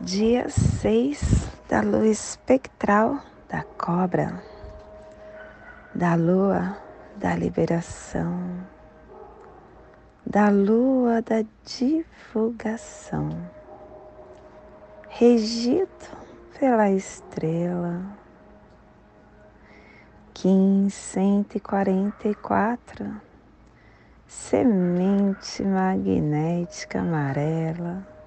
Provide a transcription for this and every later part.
dia 6 da lua espectral da cobra, da lua da liberação, da lua da divulgação, regido pela estrela. Kim 144, semente magnética amarela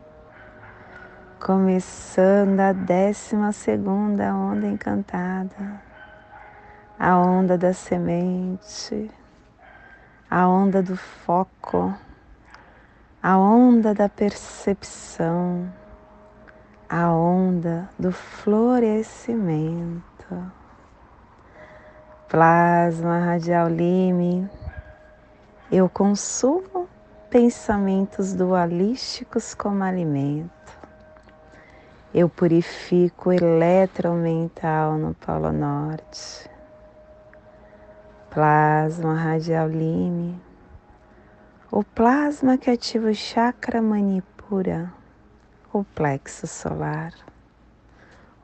começando a décima segunda onda encantada, a onda da semente, a onda do foco, a onda da percepção, a onda do florescimento. Plasma radial lime, eu consumo pensamentos dualísticos como alimento eu purifico o eletromental no Polo Norte. Plasma radial lime. O plasma que ativa o chakra manipura, o plexo solar,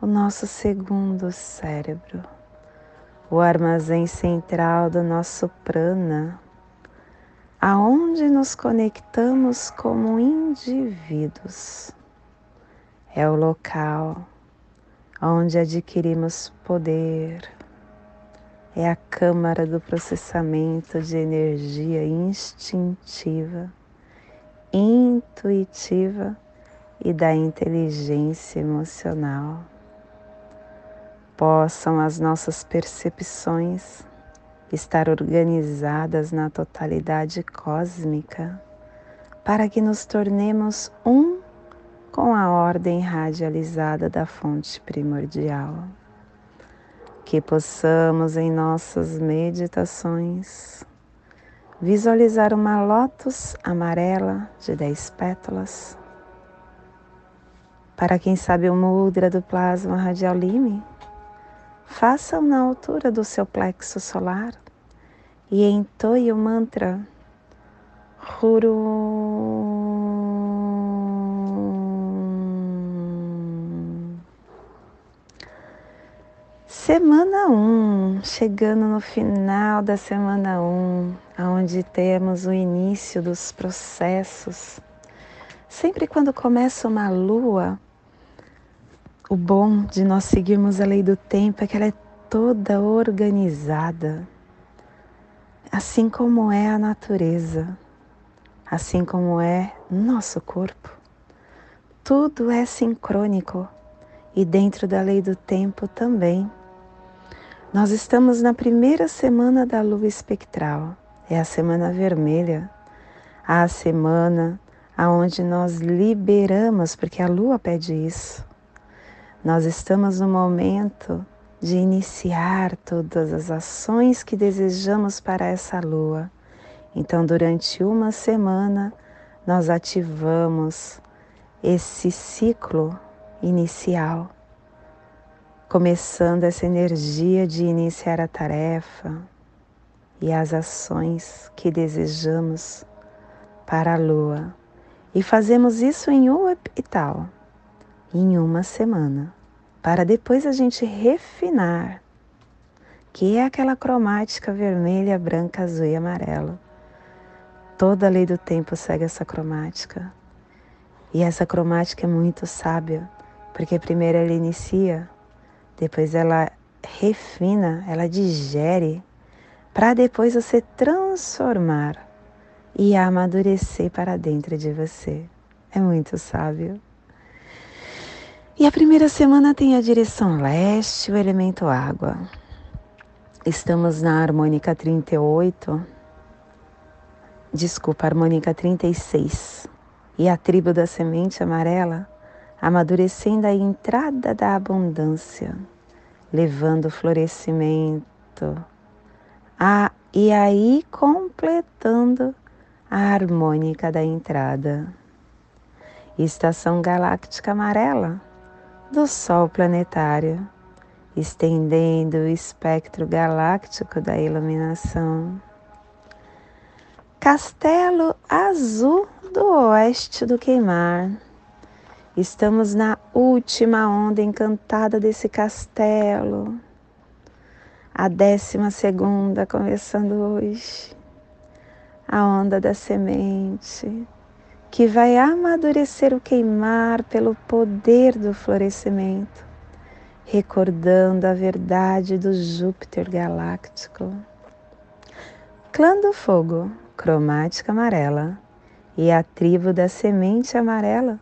o nosso segundo cérebro, o armazém central do nosso prana, aonde nos conectamos como indivíduos é o local onde adquirimos poder, é a câmara do processamento de energia instintiva, intuitiva e da inteligência emocional. Possam as nossas percepções estar organizadas na totalidade cósmica para que nos tornemos um com a ordem radializada da fonte primordial. Que possamos em nossas meditações visualizar uma lótus amarela de dez pétalas. Para quem sabe o mudra do plasma radial lime, façam na altura do seu plexo solar e entoie o mantra Huru Semana 1, um, chegando no final da semana 1, um, onde temos o início dos processos. Sempre quando começa uma lua, o bom de nós seguirmos a lei do tempo é que ela é toda organizada, assim como é a natureza, assim como é nosso corpo. Tudo é sincrônico e dentro da lei do tempo também. Nós estamos na primeira semana da lua espectral, é a semana vermelha, a semana aonde nós liberamos, porque a lua pede isso. Nós estamos no momento de iniciar todas as ações que desejamos para essa lua. Então, durante uma semana, nós ativamos esse ciclo inicial começando essa energia de iniciar a tarefa e as ações que desejamos para a lua. E fazemos isso em um epital, em uma semana, para depois a gente refinar, que é aquela cromática vermelha, branca, azul e amarelo. Toda a lei do tempo segue essa cromática. E essa cromática é muito sábia, porque primeiro ela inicia depois ela refina, ela digere, para depois você transformar e amadurecer para dentro de você. É muito sábio. E a primeira semana tem a direção leste, o elemento água. Estamos na harmônica 38, desculpa, harmônica 36, e a tribo da semente amarela amadurecendo a entrada da abundância, levando o florescimento, a, e aí completando a harmônica da entrada. Estação galáctica amarela do Sol planetário, estendendo o espectro galáctico da iluminação. Castelo azul do oeste do queimar Estamos na última onda encantada desse castelo. A décima segunda começando hoje. A onda da semente que vai amadurecer o queimar pelo poder do florescimento, recordando a verdade do Júpiter galáctico. Clã do fogo, cromática amarela, e a tribo da semente amarela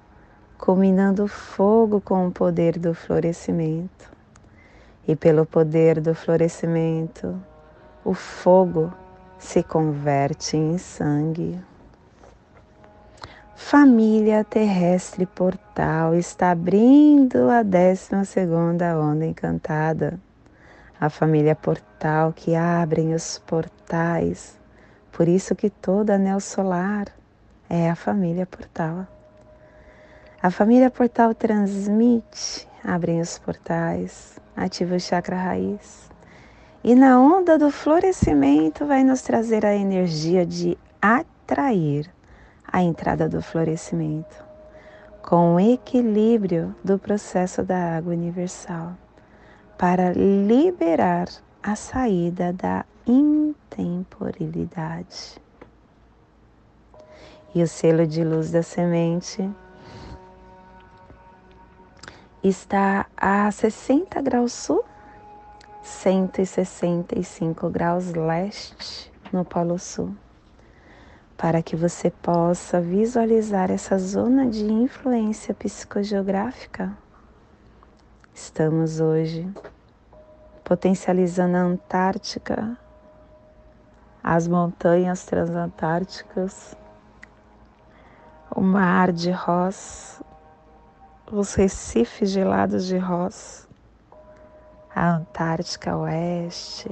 combinando fogo com o poder do florescimento. E pelo poder do florescimento, o fogo se converte em sangue. Família terrestre portal está abrindo a décima segunda onda encantada. A família portal que abrem os portais. Por isso que toda anel solar é a família portal. A família Portal transmite, abrem os portais, ativa o chakra raiz. E na onda do florescimento vai nos trazer a energia de atrair a entrada do florescimento, com o equilíbrio do processo da água universal, para liberar a saída da intemporilidade. E o selo de luz da semente está a 60 graus sul, 165 graus leste no Polo Sul, para que você possa visualizar essa zona de influência psicogeográfica. Estamos hoje potencializando a Antártica, as montanhas transantárticas, o mar de Ross, os recifes gelados de Ross, a Antártica Oeste,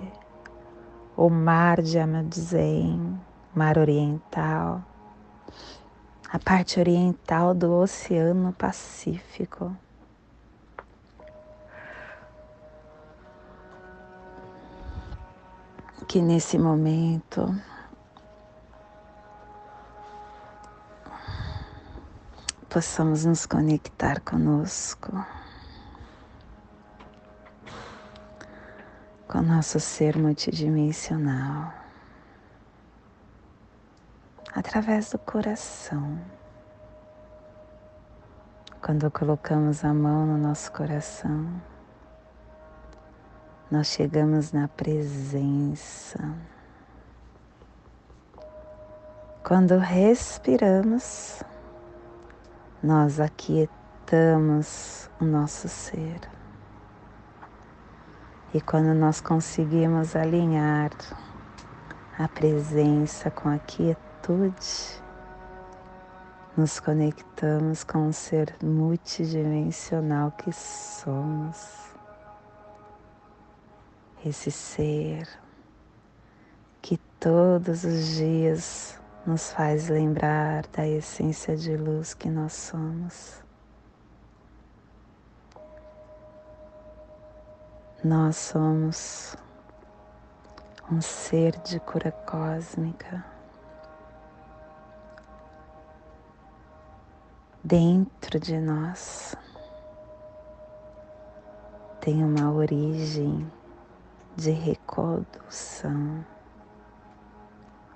o mar de Amazon, mar oriental, a parte oriental do Oceano Pacífico. Que nesse momento possamos nos conectar conosco, com nosso ser multidimensional, através do coração. Quando colocamos a mão no nosso coração, nós chegamos na presença. Quando respiramos, nós aquietamos o nosso ser. E quando nós conseguimos alinhar a presença com a quietude, nos conectamos com o ser multidimensional que somos. Esse ser que todos os dias nos faz lembrar da essência de luz que nós somos. Nós somos um ser de cura cósmica. Dentro de nós tem uma origem de recondução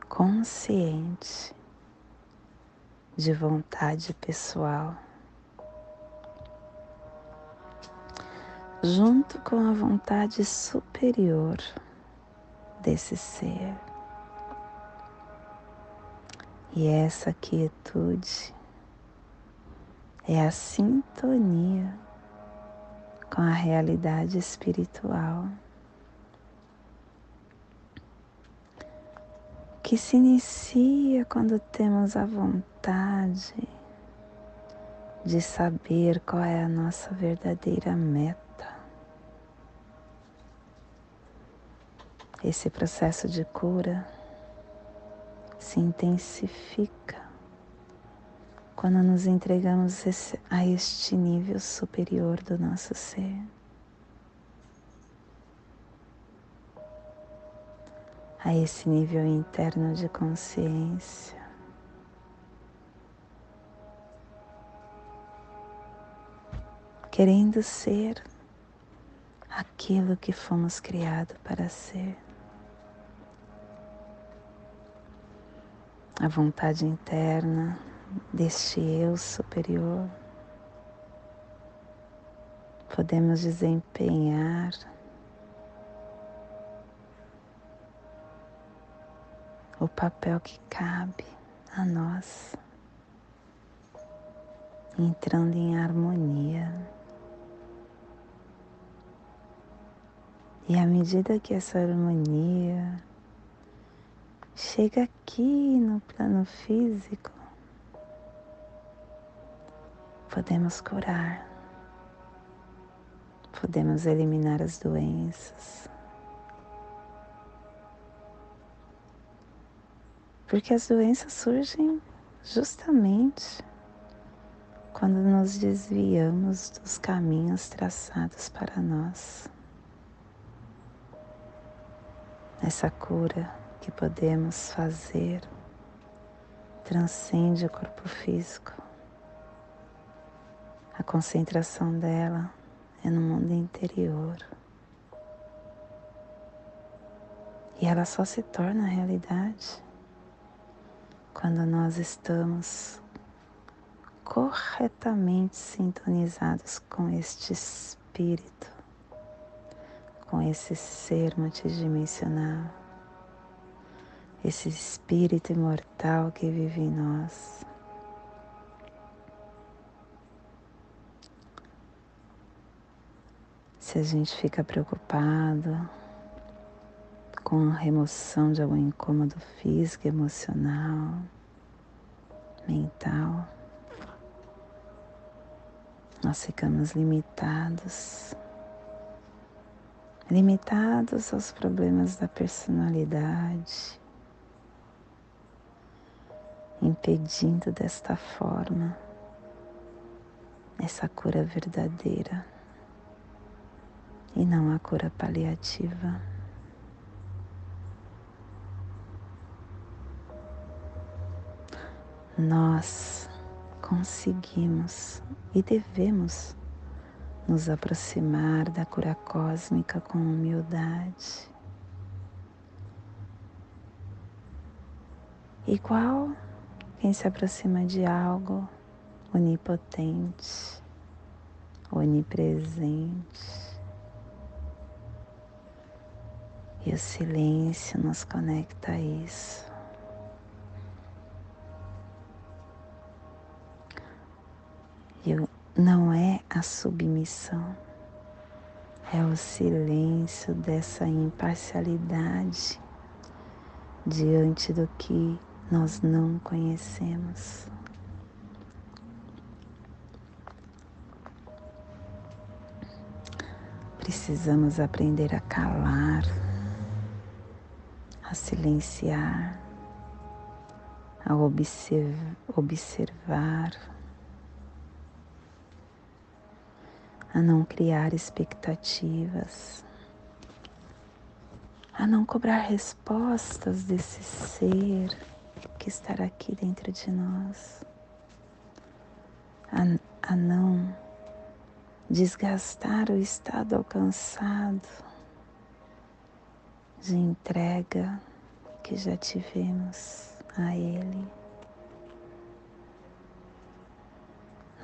consciente de vontade pessoal, junto com a vontade superior desse ser. E essa quietude é a sintonia com a realidade espiritual. Que se inicia quando temos a vontade de saber qual é a nossa verdadeira meta. Esse processo de cura se intensifica quando nos entregamos a este nível superior do nosso ser. A esse nível interno de consciência. Querendo ser aquilo que fomos criados para ser. A vontade interna deste eu superior, podemos desempenhar o papel que cabe a nós, entrando em harmonia. E à medida que essa harmonia chega aqui no plano físico, podemos curar, podemos eliminar as doenças. Porque as doenças surgem justamente quando nos desviamos dos caminhos traçados para nós. Essa cura que podemos fazer transcende o corpo físico. A concentração dela é no mundo interior. E ela só se torna realidade quando nós estamos corretamente sintonizados com este espírito, com esse ser multidimensional, esse espírito imortal que vive em nós. Se a gente fica preocupado com a remoção de algum incômodo físico, emocional, mental, nós ficamos limitados, limitados aos problemas da personalidade, impedindo desta forma essa cura verdadeira e não a cura paliativa. Nós conseguimos e devemos nos aproximar da cura cósmica com humildade. Igual quem se aproxima de algo onipotente, onipresente. E o silêncio nos conecta a isso. Não é a submissão, é o silêncio dessa imparcialidade diante do que nós não conhecemos. Precisamos aprender a calar a silenciar, a observar, a não criar expectativas, a não cobrar respostas desse ser que está aqui dentro de nós, a, a não desgastar o estado alcançado de entrega que já tivemos a Ele.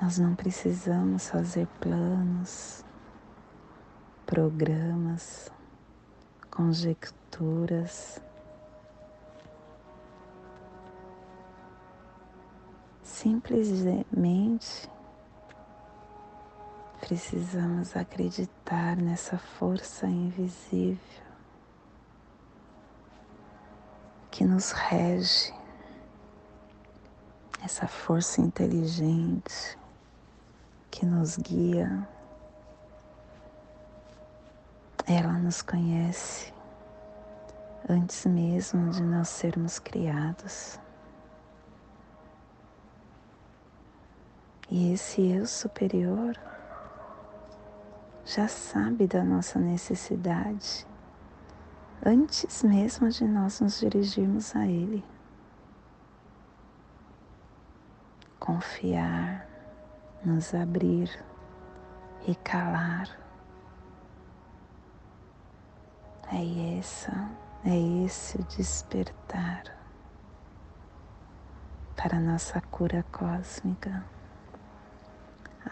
Nós não precisamos fazer planos, programas, conjecturas. Simplesmente precisamos acreditar nessa força invisível que nos rege, essa força inteligente que nos guia. Ela nos conhece antes mesmo de nós sermos criados. E esse eu superior já sabe da nossa necessidade antes mesmo de nós nos dirigirmos a Ele. Confiar, nos abrir e calar. É essa, é esse o despertar para nossa cura cósmica,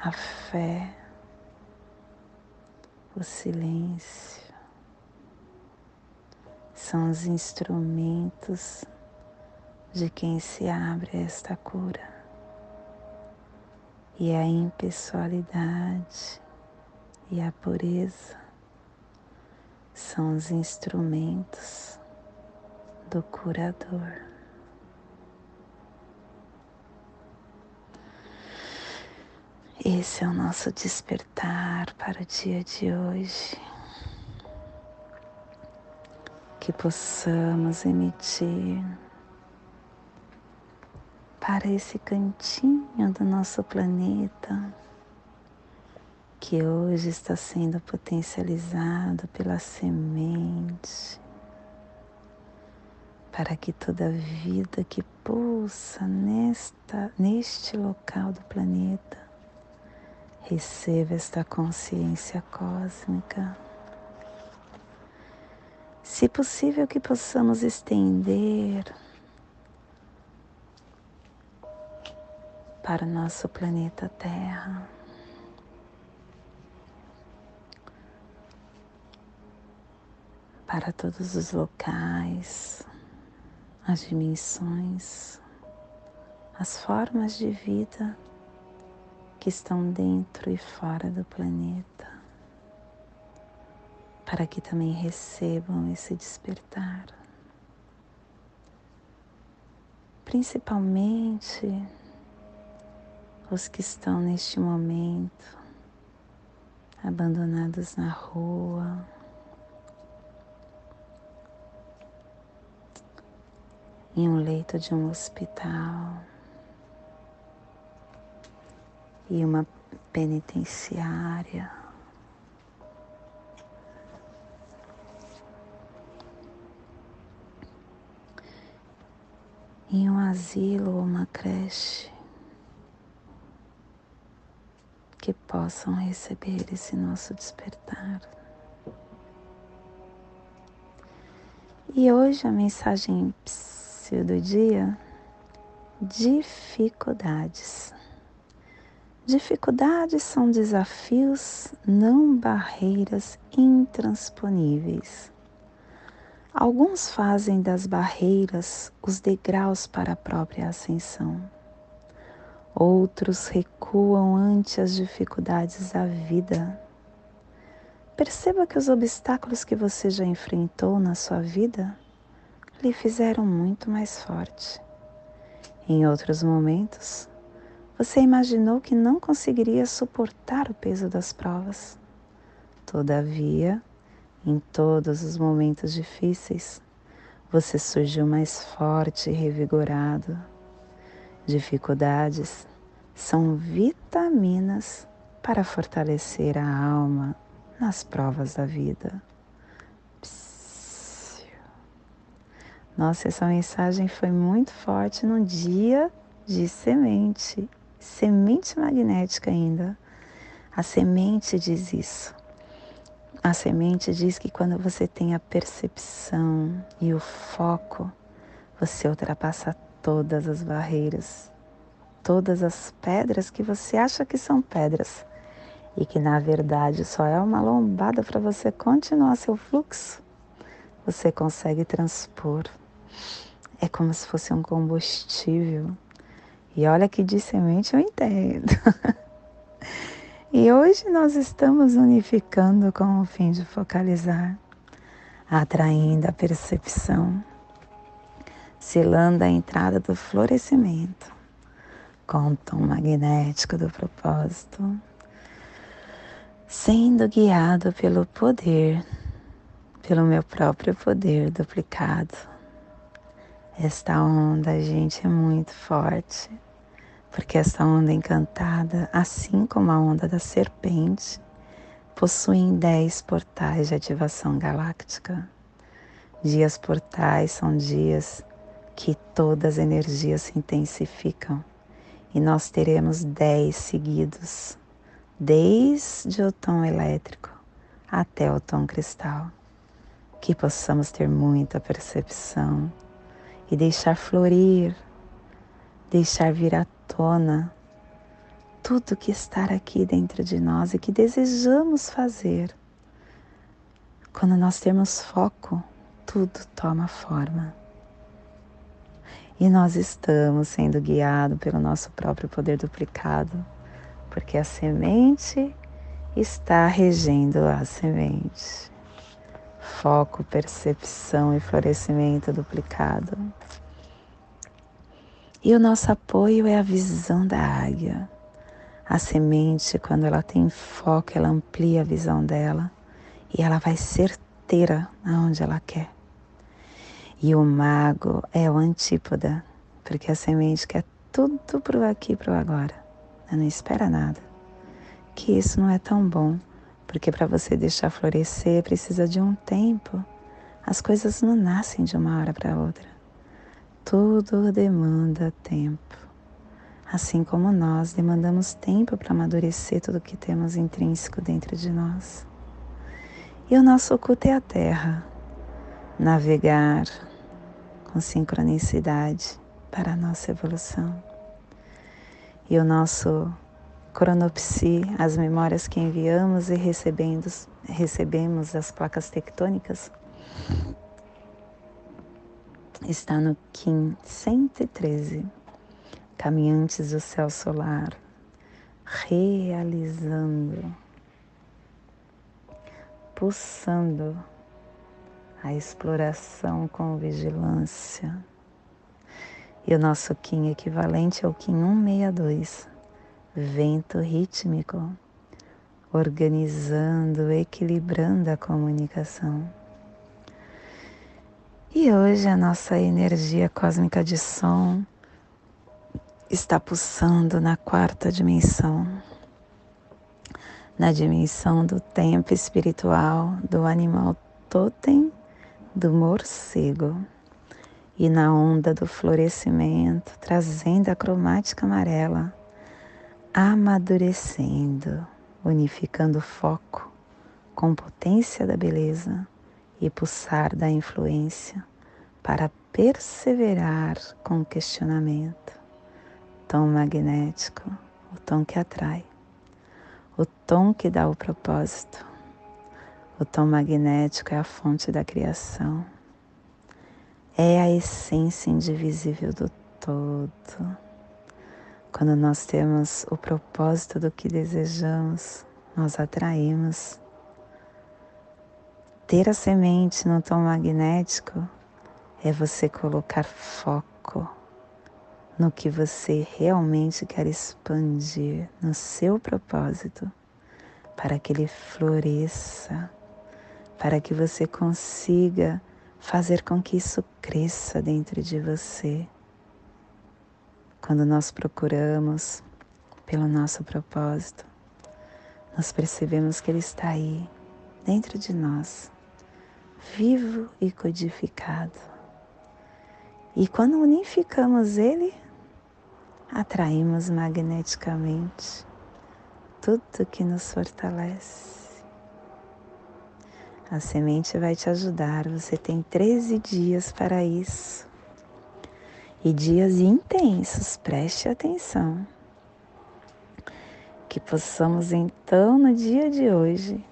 a fé, o silêncio são os instrumentos de quem se abre a esta cura. E a impessoalidade e a pureza são os instrumentos do curador. Esse é o nosso despertar para o dia de hoje que possamos emitir para esse cantinho do nosso planeta que hoje está sendo potencializado pela semente, para que toda vida que pulsa nesta, neste local do planeta receba esta consciência cósmica. Se possível que possamos estender para o nosso planeta Terra. Para todos os locais, as dimensões, as formas de vida que estão dentro e fora do planeta para que também recebam esse despertar. Principalmente os que estão neste momento abandonados na rua, em um leito de um hospital. E uma penitenciária. em um asilo ou uma creche que possam receber esse nosso despertar. E hoje a mensagem do dia: dificuldades. Dificuldades são desafios, não barreiras intransponíveis. Alguns fazem das barreiras os degraus para a própria ascensão. Outros recuam ante as dificuldades da vida. Perceba que os obstáculos que você já enfrentou na sua vida lhe fizeram muito mais forte. Em outros momentos, você imaginou que não conseguiria suportar o peso das provas. Todavia, em todos os momentos difíceis, você surgiu mais forte e revigorado. Dificuldades são vitaminas para fortalecer a alma nas provas da vida. Nossa, essa mensagem foi muito forte no dia de semente, semente magnética ainda. A semente diz isso. A semente diz que quando você tem a percepção e o foco, você ultrapassa todas as barreiras, todas as pedras que você acha que são pedras e que na verdade só é uma lombada para você continuar seu fluxo. Você consegue transpor. É como se fosse um combustível. E olha que de semente eu entendo. E hoje nós estamos unificando com o fim de focalizar, atraindo a percepção, selando a entrada do florescimento com o tom magnético do propósito sendo guiado pelo poder, pelo meu próprio poder duplicado. Esta onda, gente, é muito forte, porque esta onda encantada, assim como a onda da serpente, possuem dez portais de ativação galáctica. Dias portais são dias que todas as energias se intensificam e nós teremos dez seguidos desde o tom elétrico até o tom cristal. Que possamos ter muita percepção e deixar florir, deixar vir à tona tudo que está aqui dentro de nós e que desejamos fazer. Quando nós temos foco, tudo toma forma. E nós estamos sendo guiados pelo nosso próprio poder duplicado porque a semente está regendo a semente. Foco, percepção e florescimento duplicado. E o nosso apoio é a visão da águia. A semente, quando ela tem foco, ela amplia a visão dela e ela vai certeira aonde ela quer. E o mago é o antípoda, porque a semente quer tudo pro aqui pro agora não espera nada. Que isso não é tão bom, porque para você deixar florescer precisa de um tempo. As coisas não nascem de uma hora para outra. Tudo demanda tempo. Assim como nós demandamos tempo para amadurecer tudo que temos intrínseco dentro de nós. E o nosso oculto é a terra. Navegar com sincronicidade para a nossa evolução. E o nosso cronopsi, as memórias que enviamos e recebemos, recebemos das placas tectônicas, está no Kim 113, Caminhantes do Céu Solar, realizando, pulsando a exploração com vigilância e o nosso Kim equivalente ao Kim 162, vento rítmico, organizando, equilibrando a comunicação. E hoje a nossa energia cósmica de som está pulsando na quarta dimensão, na dimensão do tempo espiritual, do animal totem, do morcego e na onda do florescimento, trazendo a cromática amarela, amadurecendo, unificando o foco com potência da beleza e pulsar da influência para perseverar com o questionamento. Tom magnético, o tom que atrai, o tom que dá o propósito. O tom magnético é a fonte da criação é a essência indivisível do todo. Quando nós temos o propósito do que desejamos, nós atraímos. Ter a semente no tom magnético é você colocar foco no que você realmente quer expandir, no seu propósito, para que ele floresça, para que você consiga fazer com que isso cresça dentro de você. Quando nós procuramos pelo nosso propósito, nós percebemos que Ele está aí, dentro de nós, vivo e codificado. E quando unificamos Ele, atraímos magneticamente tudo que nos fortalece. A semente vai te ajudar. Você tem 13 dias para isso. E dias intensos, preste atenção. Que possamos então, no dia de hoje,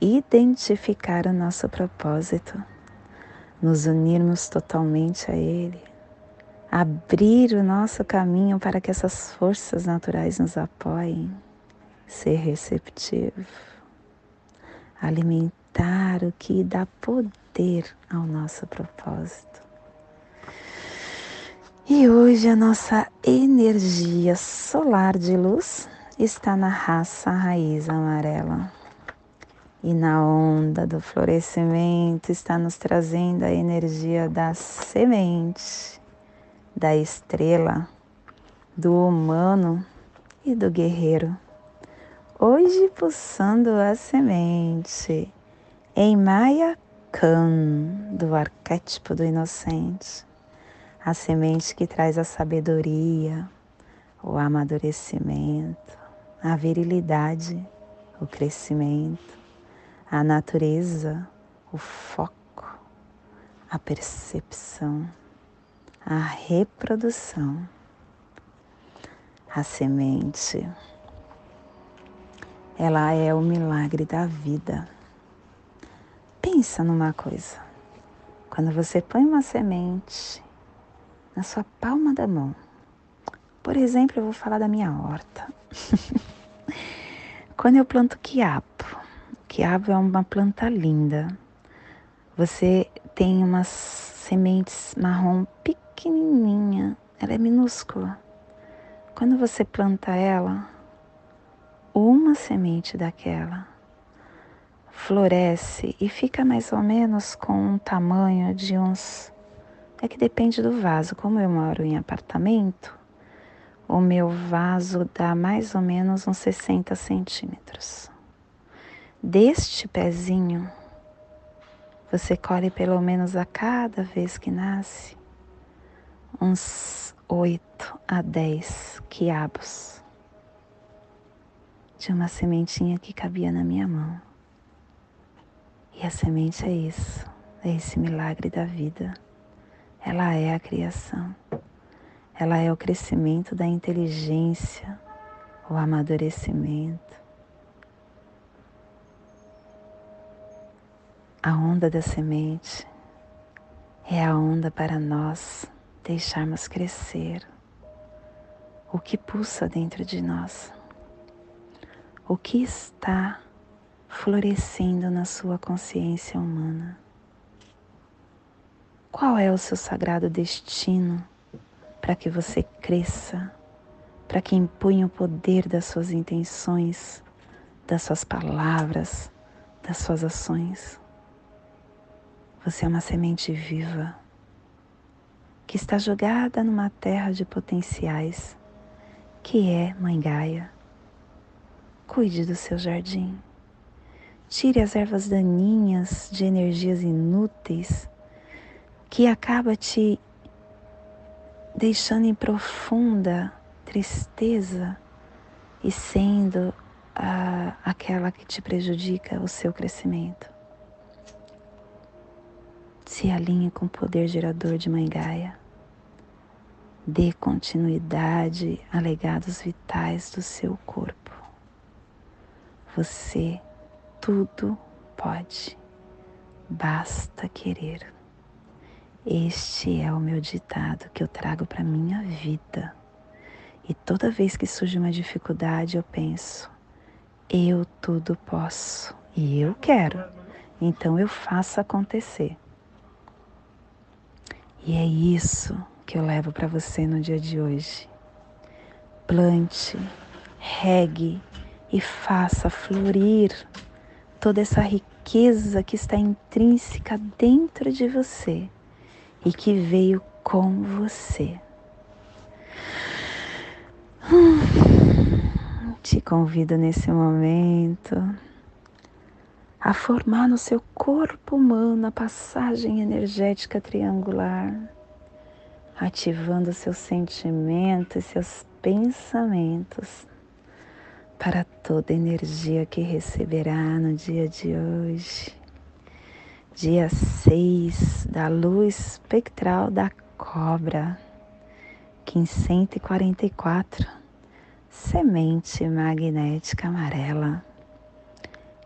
identificar o nosso propósito, nos unirmos totalmente a Ele, abrir o nosso caminho para que essas forças naturais nos apoiem, ser receptivo, alimentar alimentar o que dá poder ao nosso propósito. E hoje a nossa energia solar de luz está na raça raiz amarela. E na onda do florescimento está nos trazendo a energia da semente, da estrela, do humano e do guerreiro. Hoje pulsando a semente em Maya Khan, do arquétipo do inocente, a semente que traz a sabedoria, o amadurecimento, a virilidade, o crescimento, a natureza, o foco, a percepção, a reprodução, a semente. Ela é o milagre da vida. Pensa numa coisa. Quando você põe uma semente na sua palma da mão, por exemplo, eu vou falar da minha horta. Quando eu planto quiabo, quiabo é uma planta linda. Você tem umas sementes marrom pequenininha, ela é minúscula. Quando você planta ela, uma semente daquela floresce e fica mais ou menos com um tamanho de uns. É que depende do vaso. Como eu moro em apartamento, o meu vaso dá mais ou menos uns 60 centímetros. Deste pezinho, você colhe pelo menos a cada vez que nasce uns 8 a 10 quiabos de uma sementinha que cabia na minha mão. E a semente é isso, é esse milagre da vida. Ela é a criação. Ela é o crescimento da inteligência, o amadurecimento. A onda da semente é a onda para nós deixarmos crescer o que pulsa dentro de nós, o que está florescendo na sua consciência humana. Qual é o seu sagrado destino para que você cresça, para que empunhe o poder das suas intenções, das suas palavras, das suas ações. Você é uma semente viva que está jogada numa terra de potenciais, que é Mãe Gaia. Cuide do seu jardim. Tire as ervas daninhas de energias inúteis que acaba te deixando em profunda tristeza e sendo a, aquela que te prejudica o seu crescimento. Se alinhe com o poder gerador de Mãe Gaia. Dê continuidade a legados vitais do seu corpo. Você tudo pode, basta querer. Este é o meu ditado que eu trago para minha vida. E toda vez que surge uma dificuldade, eu penso: eu tudo posso e eu quero, então eu faço acontecer. E é isso que eu levo para você no dia de hoje. Plante, regue e faça florir toda essa riqueza que está intrínseca dentro de você e que veio com você. Te convido nesse momento a formar no seu corpo humano a passagem energética triangular, ativando seus sentimentos e seus pensamentos para toda energia que receberá no dia de hoje dia 6 da luz espectral da cobra, 1544, semente magnética amarela.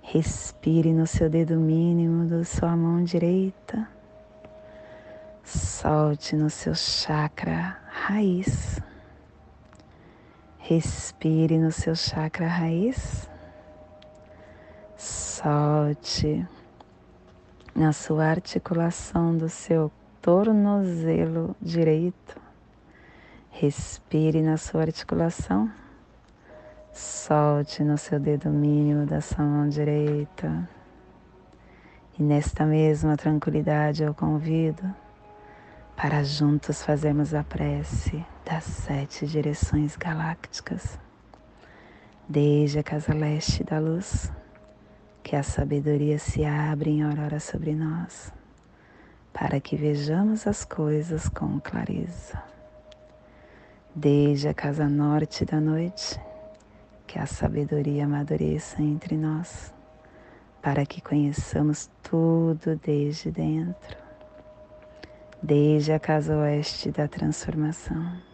Respire no seu dedo mínimo da sua mão direita. Solte no seu chakra raiz. Respire no seu chakra raiz. Solte na sua articulação do seu tornozelo direito. Respire na sua articulação. Solte no seu dedo mínimo da sua mão direita. E nesta mesma tranquilidade eu convido para juntos fazermos a prece das sete direções galácticas, desde a casa leste da luz, que a sabedoria se abre em aurora sobre nós, para que vejamos as coisas com clareza. Desde a casa norte da noite, que a sabedoria amadureça entre nós, para que conheçamos tudo desde dentro, desde a casa oeste da transformação,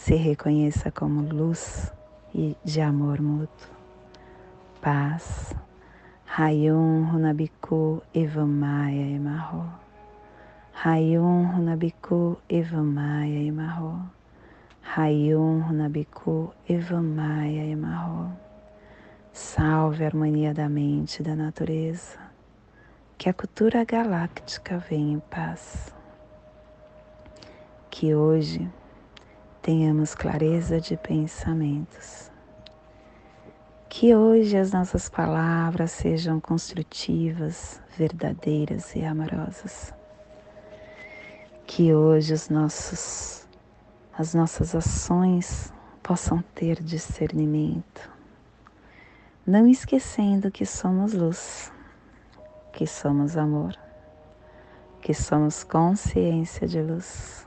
se reconheça como luz e de amor mútuo. Paz. Rayum Runabiku Evamaya Emarro. Rayum Runabiku Evamaya Emarro. Rayum Runabiku Evamaya Emarro. Salve a harmonia da mente e da natureza. Que a cultura galáctica venha em paz. Que hoje tenhamos clareza de pensamentos. Que hoje as nossas palavras sejam construtivas, verdadeiras e amorosas. Que hoje os nossos, as nossas ações possam ter discernimento, não esquecendo que somos luz, que somos amor, que somos consciência de luz,